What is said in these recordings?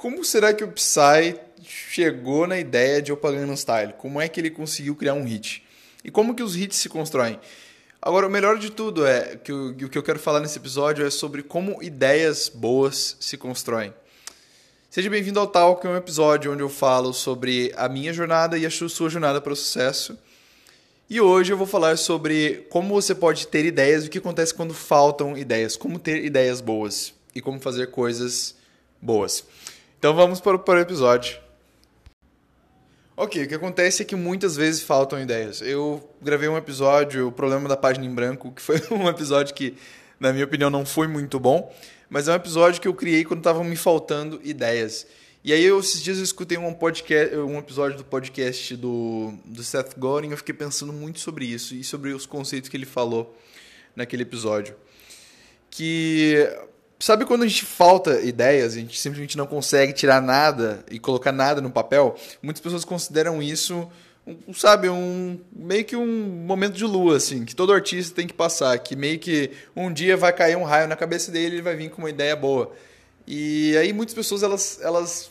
como será que o Psy chegou na ideia de Opa Gangnam Style? Como é que ele conseguiu criar um hit? E como que os hits se constroem? Agora, o melhor de tudo é que o, que eu quero falar nesse episódio é sobre como ideias boas se constroem. Seja bem-vindo ao Talk, um episódio onde eu falo sobre a minha jornada e a sua jornada para o sucesso. E hoje eu vou falar sobre como você pode ter ideias o que acontece quando faltam ideias, como ter ideias boas e como fazer coisas boas. Então vamos para o, episódio. Ok, o que acontece é que muitas vezes faltam ideias. Eu gravei um episódio, o problema da página em branco, que foi um episódio que, na minha opinião, não foi muito bom, mas é um episódio que eu criei quando estavam me faltando ideias. E aí, eu, esses dias eu escutei um, podcast, um episódio do podcast do, do Seth Godin e eu fiquei pensando muito sobre isso e sobre os conceitos que ele falou naquele episódio. Que Sabe quando a gente falta ideias, a gente simplesmente não consegue tirar nada e colocar nada no papel? Muitas pessoas consideram isso, um, sabe, um meio que um momento de lua, assim, que todo artista tem que passar, que meio que um dia vai cair um raio na cabeça dele e ele vai vir com uma ideia boa. E aí muitas pessoas elas, elas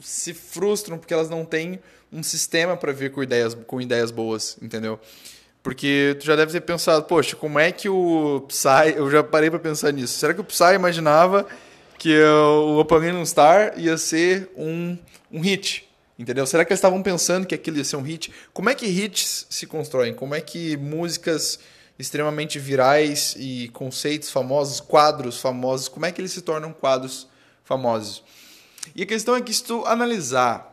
se frustram porque elas não têm um sistema para vir com ideias, com ideias boas, entendeu? Porque tu já deve ter pensado, poxa, como é que o Psy. Eu já parei para pensar nisso. Será que o Psy imaginava que o Gangnam Star ia ser um, um hit? Entendeu? Será que eles estavam pensando que aquilo ia ser um hit? Como é que hits se constroem? Como é que músicas extremamente virais e conceitos famosos, quadros famosos, como é que eles se tornam quadros famosos? E a questão é que se tu analisar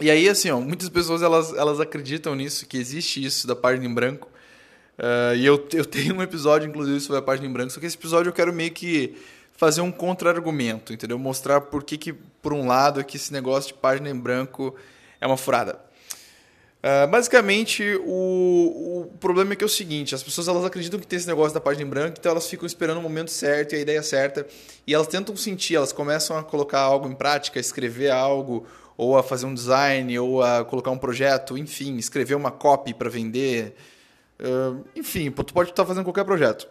e aí, assim, ó, muitas pessoas elas, elas acreditam nisso, que existe isso da página em branco. Uh, e eu, eu tenho um episódio, inclusive, sobre a página em branco, só que esse episódio eu quero meio que fazer um contra-argumento, entendeu? Mostrar por que, que, por um lado, que esse negócio de página em branco é uma furada. Uh, basicamente, o, o problema é que é o seguinte: as pessoas elas acreditam que tem esse negócio da página em branco, então elas ficam esperando o momento certo e a ideia certa, e elas tentam sentir, elas começam a colocar algo em prática, escrever algo, ou a fazer um design, ou a colocar um projeto, enfim, escrever uma copy para vender. Uh, enfim, tu pode estar fazendo qualquer projeto.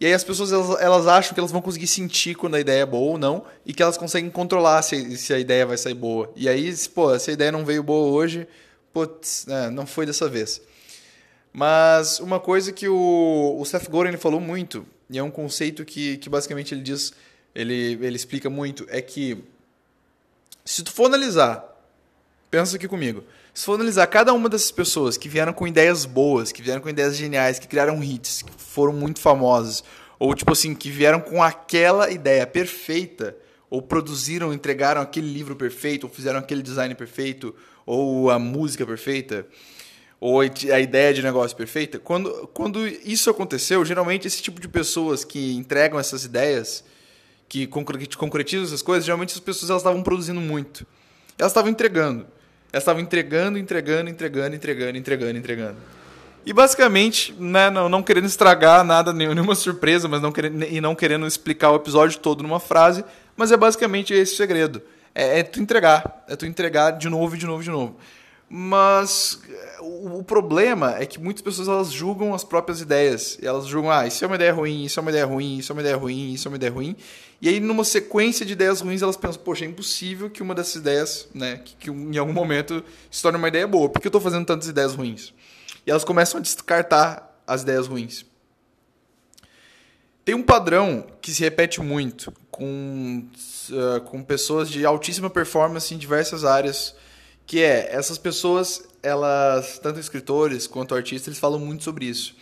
E aí as pessoas elas, elas, acham que elas vão conseguir sentir quando a ideia é boa ou não, e que elas conseguem controlar se, se a ideia vai sair boa. E aí, pô, se a ideia não veio boa hoje, putz, é, não foi dessa vez. Mas uma coisa que o, o Seth Godin falou muito, e é um conceito que, que basicamente ele diz, ele, ele explica muito, é que se tu for analisar, pensa aqui comigo. Se for analisar cada uma dessas pessoas que vieram com ideias boas, que vieram com ideias geniais, que criaram hits, que foram muito famosas, ou tipo assim, que vieram com aquela ideia perfeita, ou produziram, entregaram aquele livro perfeito, ou fizeram aquele design perfeito, ou a música perfeita, ou a ideia de negócio perfeita, quando, quando isso aconteceu, geralmente esse tipo de pessoas que entregam essas ideias que concretizam essas coisas, geralmente as pessoas elas estavam produzindo muito. Elas estavam entregando. Elas estavam entregando, entregando, entregando, entregando, entregando, entregando. E basicamente, né, não, não querendo estragar nada, nenhuma surpresa, mas não querendo, e não querendo explicar o episódio todo numa frase, mas é basicamente esse o segredo. É, é tu entregar. É tu entregar de novo, de novo, de novo. Mas o, problema é que muitas pessoas elas julgam as próprias ideias. Elas julgam, ah, isso é uma ideia ruim, isso é uma ideia ruim, isso é uma ideia ruim, isso é uma ideia ruim. E aí, numa sequência de ideias ruins, elas pensam, poxa, é impossível que uma dessas ideias, né, que, que em algum momento se torne uma ideia boa. Por que eu estou fazendo tantas ideias ruins? E elas começam a descartar as ideias ruins. Tem um padrão que se repete muito com, uh, com pessoas de altíssima performance em diversas áreas que é essas pessoas, elas, tanto escritores quanto artistas, eles falam muito sobre isso.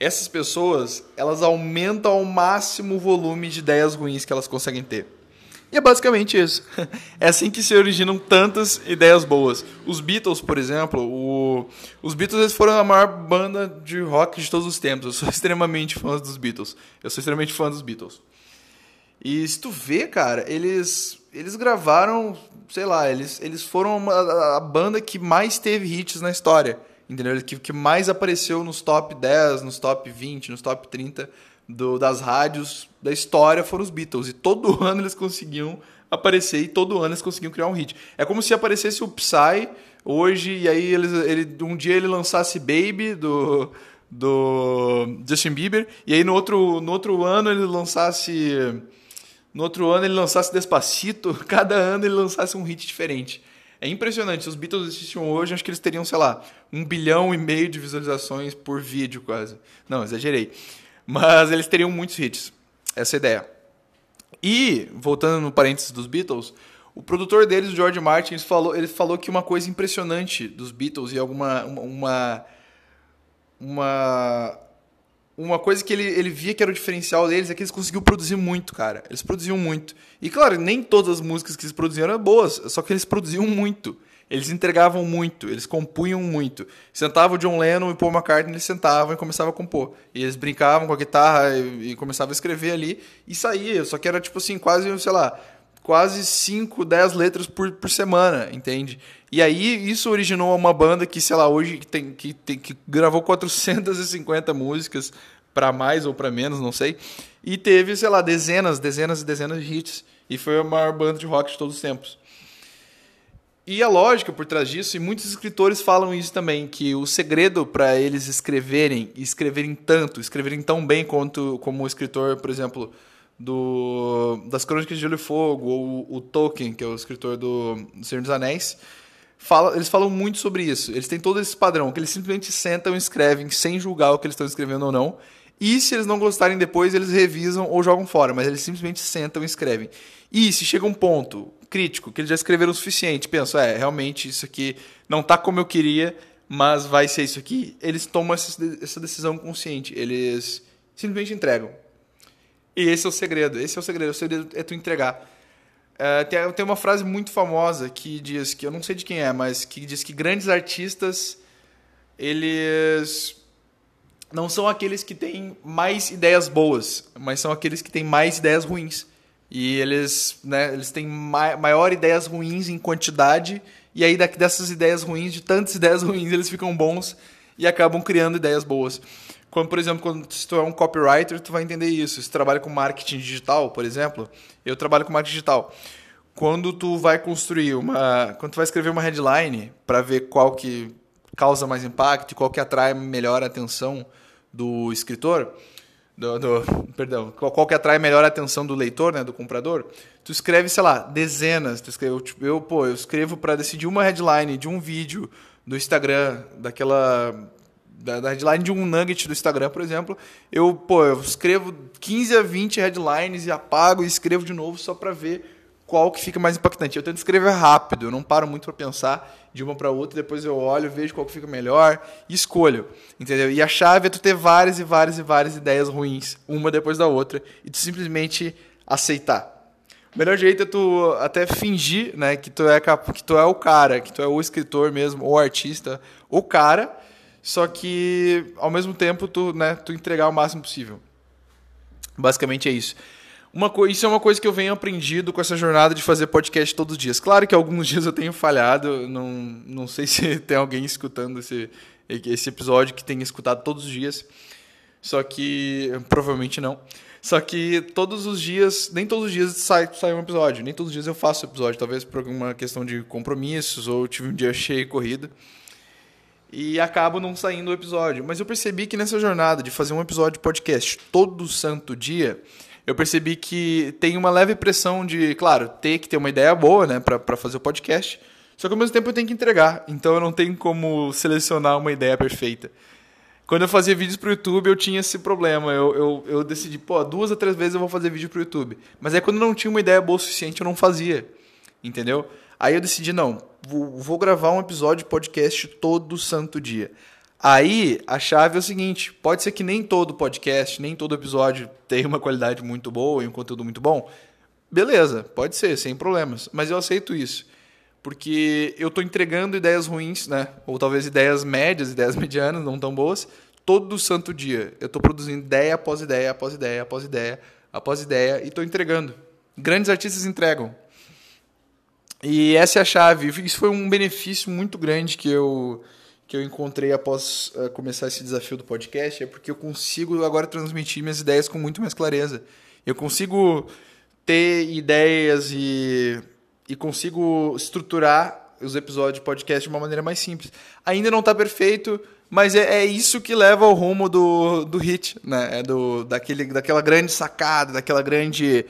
Essas pessoas, elas aumentam ao máximo o volume de ideias ruins que elas conseguem ter. E é basicamente isso. É assim que se originam tantas ideias boas. Os Beatles, por exemplo, o... os Beatles eles foram a maior banda de rock de todos os tempos. Eu sou extremamente fã dos Beatles. Eu sou extremamente fã dos Beatles. E se tu vê, cara, eles eles gravaram, sei lá, eles, eles foram uma, a banda que mais teve hits na história, entendeu? Que, que mais apareceu nos top 10, nos top 20, nos top 30 do, das rádios da história foram os Beatles. E todo ano eles conseguiam aparecer e todo ano eles conseguiam criar um hit. É como se aparecesse o Psy hoje e aí ele, ele, um dia ele lançasse Baby do, do Justin Bieber e aí no outro, no outro ano ele lançasse no outro ano ele lançasse Despacito, cada ano ele lançasse um hit diferente. É impressionante. Se os Beatles existiam hoje, acho que eles teriam, sei lá, um bilhão e meio de visualizações por vídeo, quase. Não, exagerei. Mas eles teriam muitos hits. Essa é a ideia. E, voltando no parênteses dos Beatles, o produtor deles, o George Martin, ele falou, ele falou que uma coisa impressionante dos Beatles e alguma uma uma uma coisa que ele, ele via que era o diferencial deles é que eles conseguiam produzir muito, cara. Eles produziam muito. E claro, nem todas as músicas que eles produziam eram boas, só que eles produziam muito. Eles entregavam muito, eles compunham muito. Sentava o John Lennon e Paul McCartney, eles sentavam e começavam a compor. E eles brincavam com a guitarra e, e começavam a escrever ali e saía. Só que era tipo assim, quase, sei lá, quase 5, 10 letras por, por semana, entende? E aí isso originou uma banda que, sei lá, hoje tem, que, tem, que gravou 450 músicas para mais ou para menos, não sei. E teve, sei lá, dezenas, dezenas e dezenas de hits. E foi a maior banda de rock de todos os tempos. E a lógica por trás disso, e muitos escritores falam isso também, que o segredo para eles escreverem, escreverem tanto, escreverem tão bem quanto como o escritor, por exemplo, do das Crônicas de Gelo e Fogo, ou o Tolkien, que é o escritor do, do Senhor dos Anéis, fala, eles falam muito sobre isso. Eles têm todo esse padrão, que eles simplesmente sentam e escrevem sem julgar o que eles estão escrevendo ou não. E se eles não gostarem depois, eles revisam ou jogam fora, mas eles simplesmente sentam e escrevem. E se chega um ponto crítico, que eles já escreveram o suficiente, pensam, é, realmente isso aqui não está como eu queria, mas vai ser isso aqui, eles tomam essa decisão consciente, eles simplesmente entregam. E esse é o segredo. Esse é o segredo. O segredo é tu entregar. É, tem, tem uma frase muito famosa que diz que eu não sei de quem é, mas que diz que grandes artistas eles não são aqueles que têm mais ideias boas, mas são aqueles que têm mais ideias ruins. E eles, né, eles têm ma maior ideias ruins em quantidade, e aí dessas ideias ruins, de tantas ideias ruins, eles ficam bons e acabam criando ideias boas. Quando, por exemplo, quando tu é um copywriter, tu vai entender isso. Se tu trabalha com marketing digital, por exemplo, eu trabalho com marketing digital. Quando tu vai construir uma, quando tu vai escrever uma headline para ver qual que causa mais impacto, qual que atrai melhor a atenção do escritor, do, do, perdão, qual que atrai melhor a atenção do leitor, né, do comprador, tu escreve, sei lá, dezenas, tu escreve, tipo, eu, pô, eu escrevo para decidir uma headline de um vídeo do Instagram, daquela da, da, headline de um nugget do Instagram, por exemplo, eu, pô, eu escrevo 15 a 20 headlines e apago e escrevo de novo só para ver qual que fica mais impactante. Eu tento escrever rápido, eu não paro muito para pensar de uma para outra, depois eu olho, vejo qual que fica melhor e escolho, entendeu? E a chave é tu ter várias e várias e várias ideias ruins, uma depois da outra, e tu simplesmente aceitar. O melhor jeito é tu até fingir, né, que tu é que tu é o cara, que tu é o escritor mesmo, ou artista, o cara, só que ao mesmo tempo tu, né, tu entregar o máximo possível. Basicamente é isso. Uma isso é uma coisa que eu venho aprendido com essa jornada de fazer podcast todos os dias. Claro que alguns dias eu tenho falhado, não, não sei se tem alguém escutando esse, esse episódio que tenha escutado todos os dias. Só que provavelmente não. Só que todos os dias, nem todos os dias sai, sai um episódio, nem todos os dias eu faço episódio, talvez por alguma questão de compromissos ou tive um dia cheio e corrida e acabo não saindo o episódio. Mas eu percebi que nessa jornada de fazer um episódio de podcast todo santo dia, eu percebi que tem uma leve pressão de, claro, ter que ter uma ideia boa, né, para fazer o podcast. Só que ao mesmo tempo eu tenho que entregar, então eu não tenho como selecionar uma ideia perfeita. Quando eu fazia vídeos para o YouTube, eu tinha esse problema. Eu, eu, eu decidi, pô, duas ou três vezes eu vou fazer vídeo para o YouTube. Mas aí quando eu não tinha uma ideia boa o suficiente, eu não fazia. Entendeu? Aí eu decidi, não, vou, vou gravar um episódio de podcast todo santo dia. Aí a chave é o seguinte: pode ser que nem todo podcast, nem todo episódio tenha uma qualidade muito boa e um conteúdo muito bom. Beleza, pode ser, sem problemas. Mas eu aceito isso. Porque eu estou entregando ideias ruins, né? Ou talvez ideias médias, ideias medianas, não tão boas, todo santo dia. Eu estou produzindo ideia após ideia, após ideia, após ideia, após ideia, e estou entregando. Grandes artistas entregam. E essa é a chave. Isso foi um benefício muito grande que eu, que eu encontrei após uh, começar esse desafio do podcast, é porque eu consigo agora transmitir minhas ideias com muito mais clareza. Eu consigo ter ideias e, e consigo estruturar os episódios de podcast de uma maneira mais simples. Ainda não está perfeito, mas é, é, isso que leva ao rumo do, do hit, né? É do, daquele, daquela grande sacada, daquela grande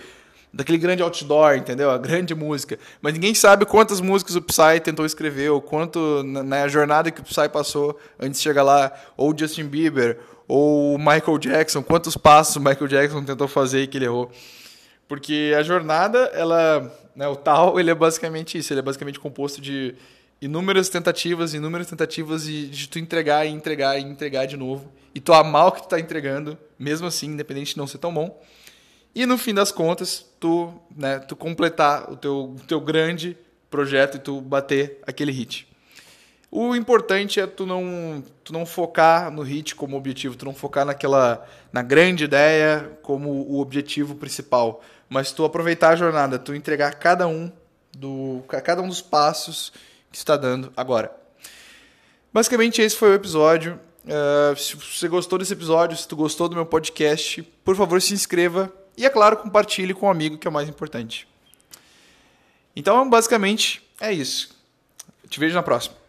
daquele grande outdoor, entendeu? A grande música. Mas ninguém sabe quantas músicas o Psy tentou escrever, ou quanto na, na jornada que o Psy passou antes de chegar lá, ou Justin Bieber, ou Michael Jackson, quantos passos o Michael Jackson tentou fazer e que ele errou. Porque a jornada, ela, né, o tal, ele é basicamente isso, ele é basicamente composto de inúmeras tentativas, inúmeras tentativas de, de tu entregar e entregar e entregar de novo. E tu amar o que tu tá entregando, mesmo assim, independente de não ser tão bom. E no fim das contas, tu, né, tu completar o teu, teu grande projeto e tu bater aquele hit. O importante é tu não, tu não focar no hit como objetivo, tu não focar naquela na grande ideia como o objetivo principal, mas tu aproveitar a jornada, tu entregar cada um do cada um dos passos que está dando agora. Basicamente esse foi o episódio. Uh, se você gostou desse episódio, se tu gostou do meu podcast, por favor se inscreva e, é claro, compartilhe com um amigo, que é o mais importante. Então, basicamente, é isso. Te vejo na próxima.